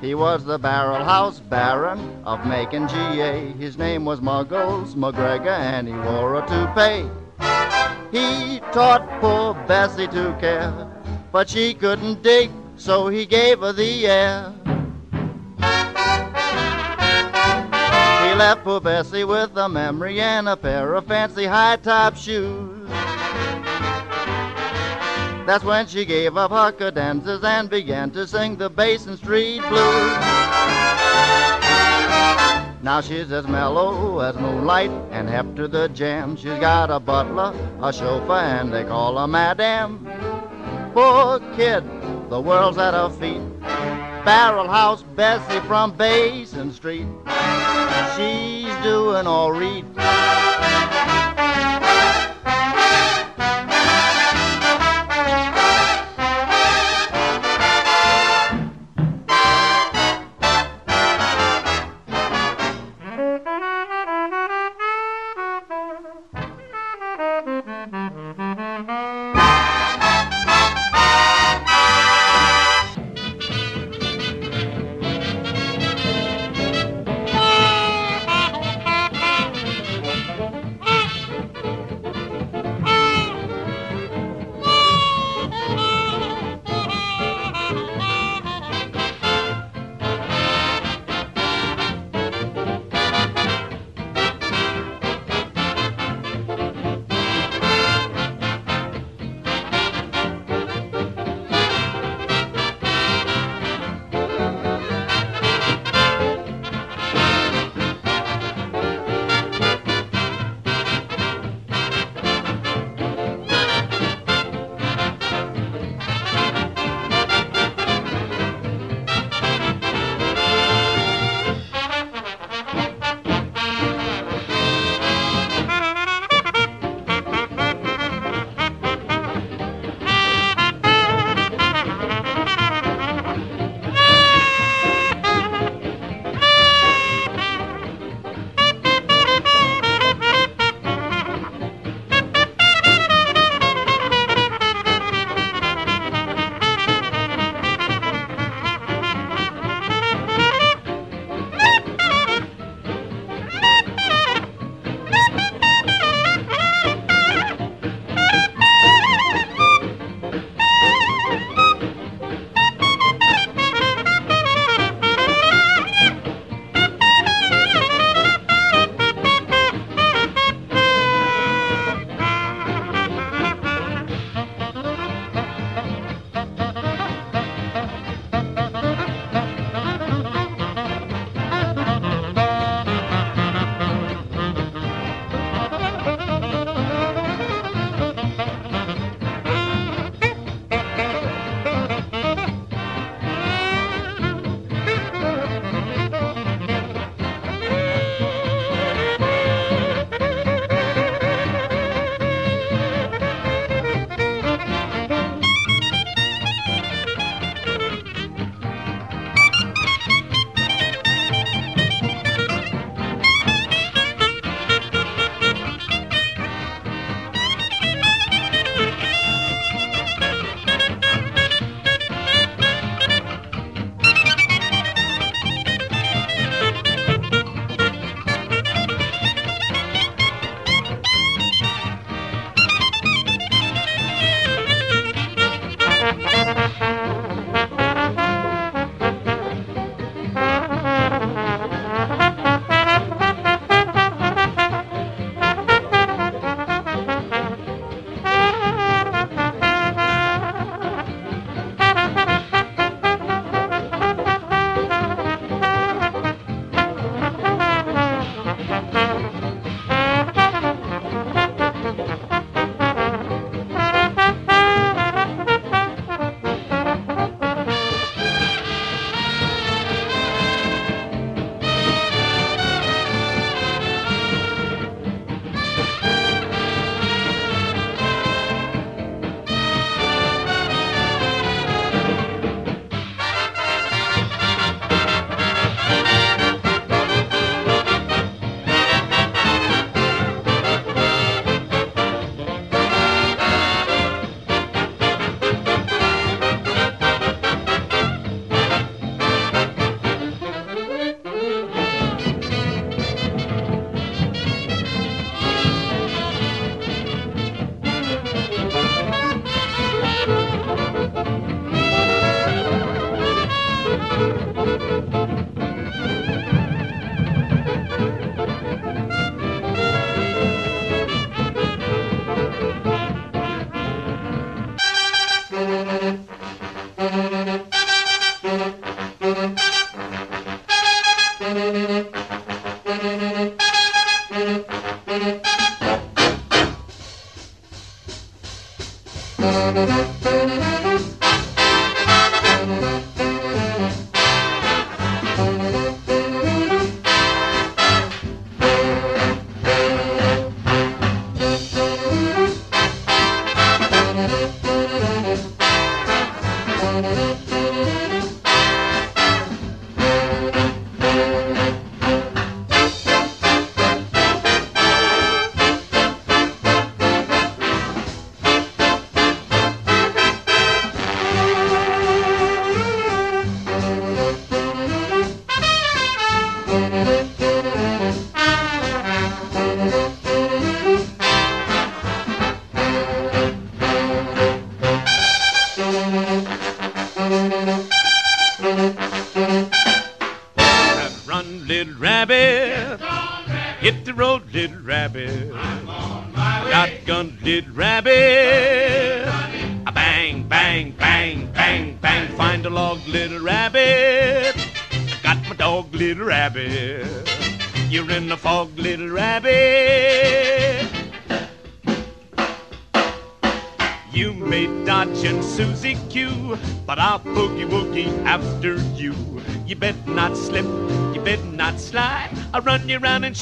Speaker 4: He was the barrel house baron of Macon, GA. His name was Muggles McGregor, and he wore a toupee. He taught poor Bessie to care, but she couldn't dig, so he gave her the air. He left poor Bessie with a memory and a pair of fancy high-top shoes. That's when she gave up her cadenzas and began to sing the Basin Street Blues. Now she's as mellow as moonlight and hep to the jam. She's got a butler, a chauffeur, and they call her Madame. Poor kid, the world's at her feet. Barrel House Bessie from Basin Street. She's doing all right.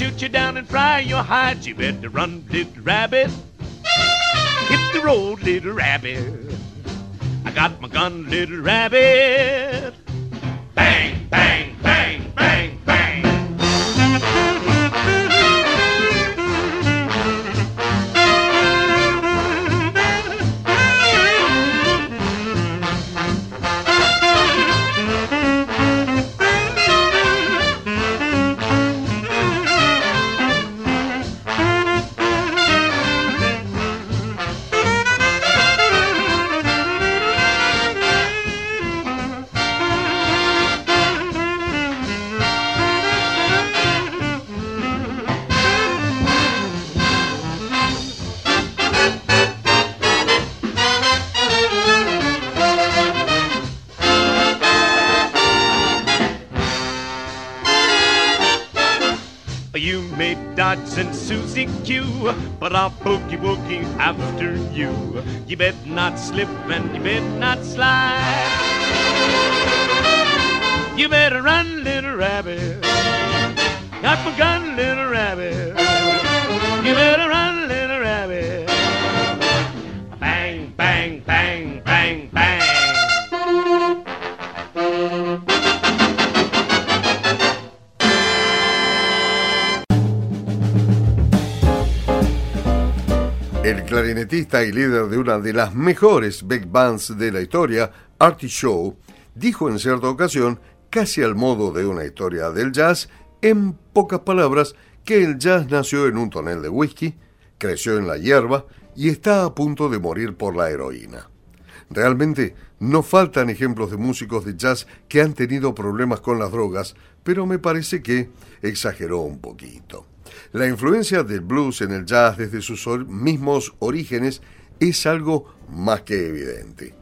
Speaker 5: Shoot you down and fry your hide. You better run, little rabbit. And Susie Q, but I'll boogie woogie after you. You bet not slip and you bet not slide. You better run, little rabbit. Got my gun, little rabbit. You better run,
Speaker 1: clarinetista y líder de una de las mejores big bands de la historia, Artie Shaw, dijo en cierta ocasión, casi al modo de una historia del jazz, en pocas palabras, que el jazz nació en un tonel de whisky, creció en la hierba y está a punto de morir por la heroína. Realmente no faltan ejemplos de músicos de jazz que han tenido problemas con las drogas, pero me parece que exageró un poquito. La influencia del blues en el jazz desde sus mismos orígenes es algo más que evidente.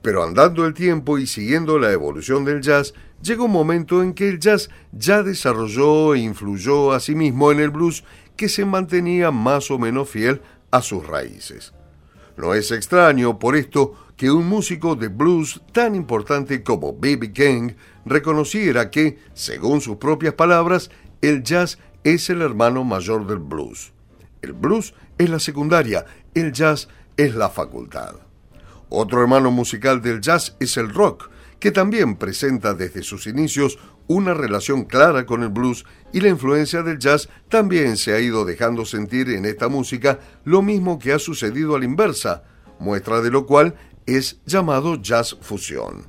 Speaker 1: Pero andando el tiempo y siguiendo la evolución del jazz, llegó un momento en que el jazz ya desarrolló e influyó a sí mismo en el blues que se mantenía más o menos fiel a sus raíces. No es extraño, por esto, que un músico de blues tan importante como B.B. King reconociera que, según sus propias palabras, el jazz es el hermano mayor del blues. El blues es la secundaria, el jazz es la facultad. Otro hermano musical del jazz es el rock, que también presenta desde sus inicios una relación clara con el blues y la influencia del jazz también se ha ido dejando sentir en esta música lo mismo que ha sucedido a la inversa, muestra de lo cual es llamado jazz fusión.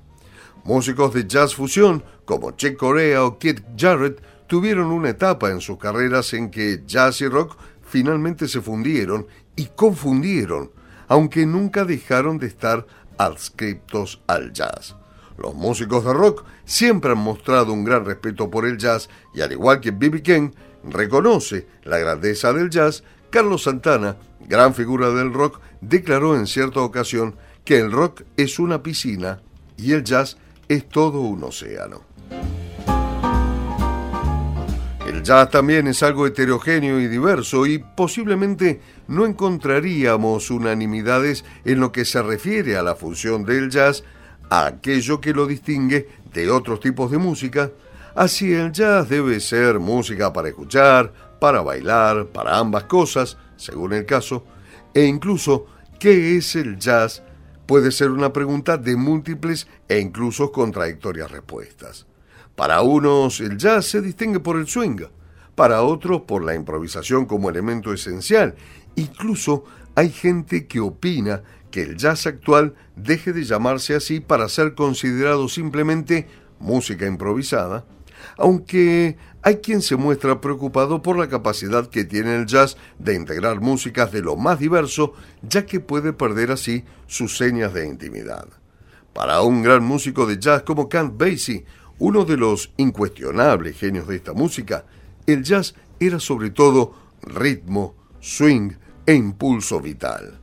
Speaker 1: Músicos de jazz fusión como Chick Corea o Kid Jarrett tuvieron una etapa en sus carreras en que jazz y rock finalmente se fundieron y confundieron, aunque nunca dejaron de estar adscriptos al jazz. Los músicos de rock siempre han mostrado un gran respeto por el jazz y al igual que B.B. King reconoce la grandeza del jazz, Carlos Santana, gran figura del rock, declaró en cierta ocasión que el rock es una piscina y el jazz es todo un océano. Jazz también es algo heterogéneo y diverso y posiblemente no encontraríamos unanimidades en lo que se refiere a la función del jazz, a aquello que lo distingue de otros tipos de música. Así el jazz debe ser música para escuchar, para bailar, para ambas cosas, según el caso, e incluso ¿qué es el jazz? puede ser una pregunta de múltiples e incluso contradictorias respuestas. Para unos el jazz se distingue por el swing, para otros por la improvisación como elemento esencial. Incluso hay gente que opina que el jazz actual deje de llamarse así para ser considerado simplemente música improvisada, aunque hay quien se muestra preocupado por la capacidad que tiene el jazz de integrar músicas de lo más diverso, ya que puede perder así sus señas de intimidad. Para un gran músico de jazz como Count Basie, uno de los incuestionables genios de esta música, el jazz era sobre todo ritmo, swing e impulso vital.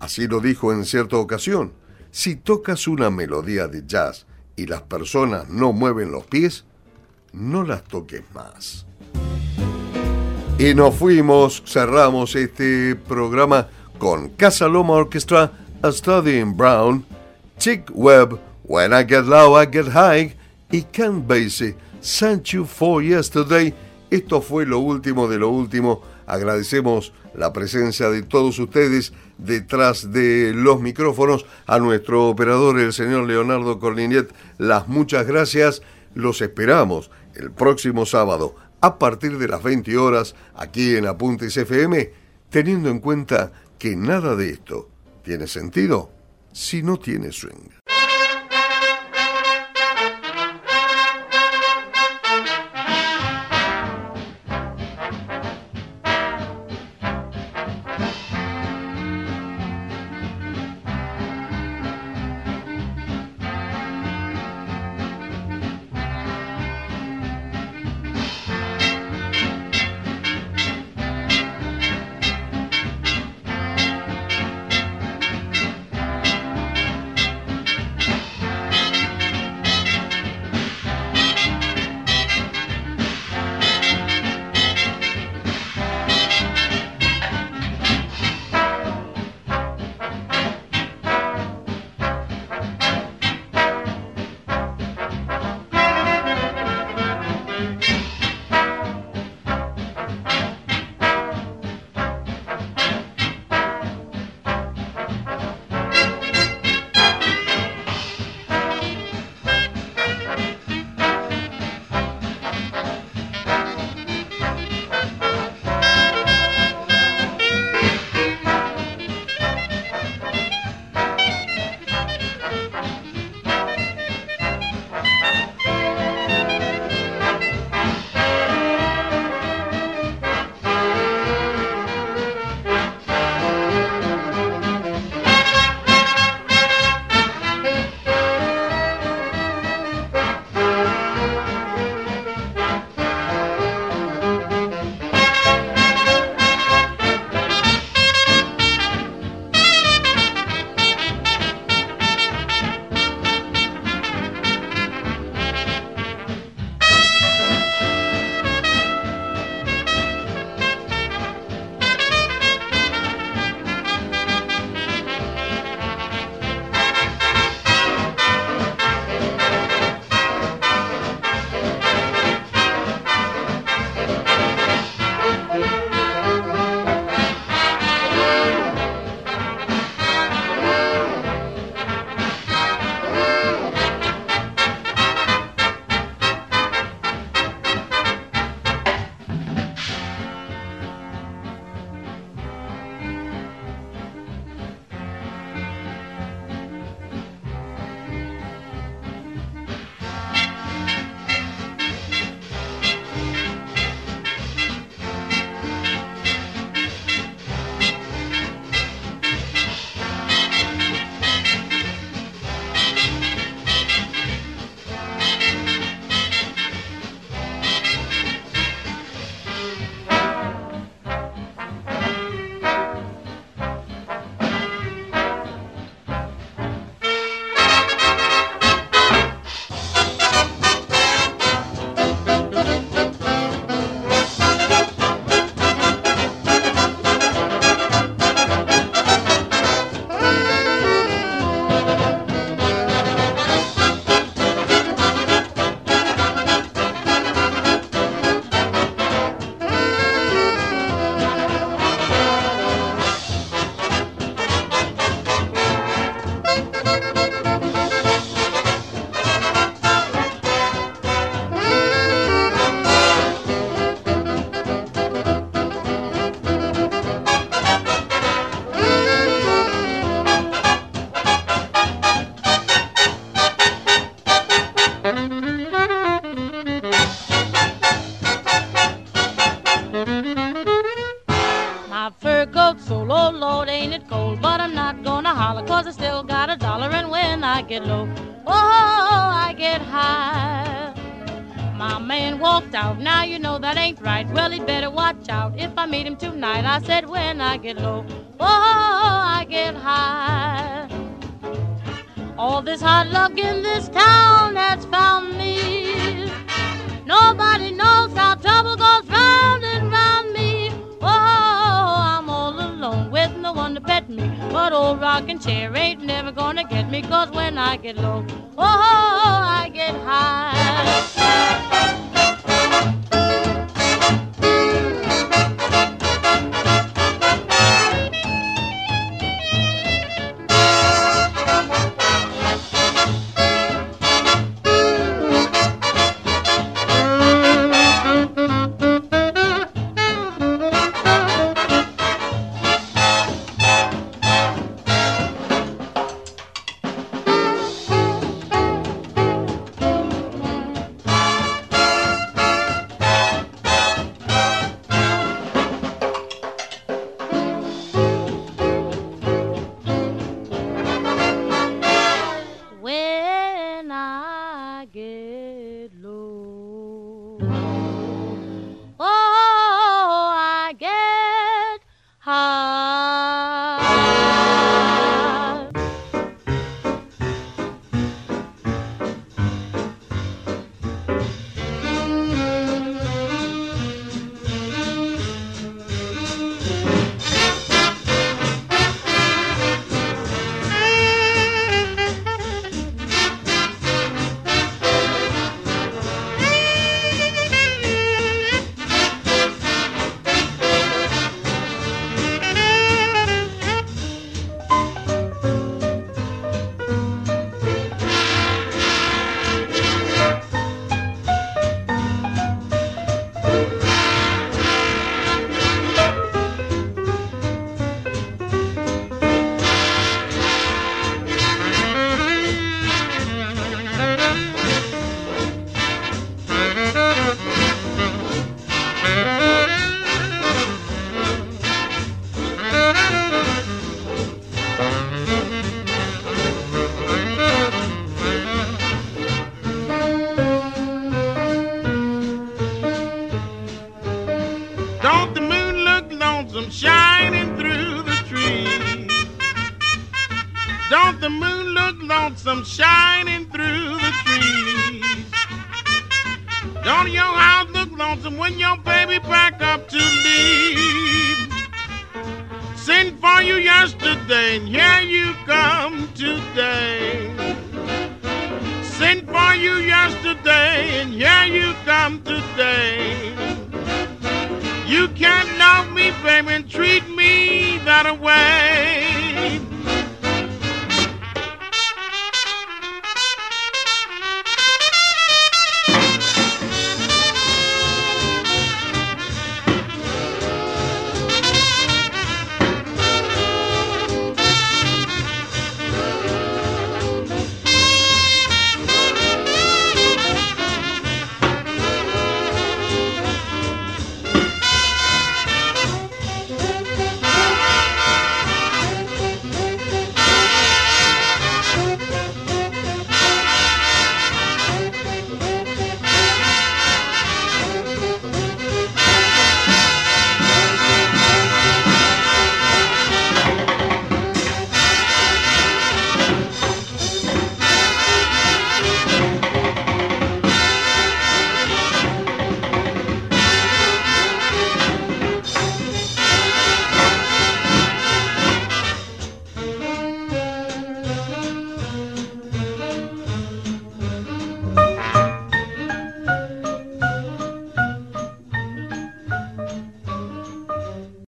Speaker 1: Así lo dijo en cierta ocasión, si tocas una melodía de jazz y las personas no mueven los pies, no las toques más. Y nos fuimos, cerramos este programa con Casa Loma Orchestra, A Study in Brown, Chick Webb, When I Get Low, I Get High, y Ken Basie, Thank You For Yesterday. Esto fue lo último de lo último. Agradecemos la presencia de todos ustedes detrás de los micrófonos. A nuestro operador, el señor Leonardo Corninet, las muchas gracias. Los esperamos el próximo sábado a partir de las 20 horas aquí en Apuntes FM, teniendo en cuenta que nada de esto tiene sentido si no tiene swing.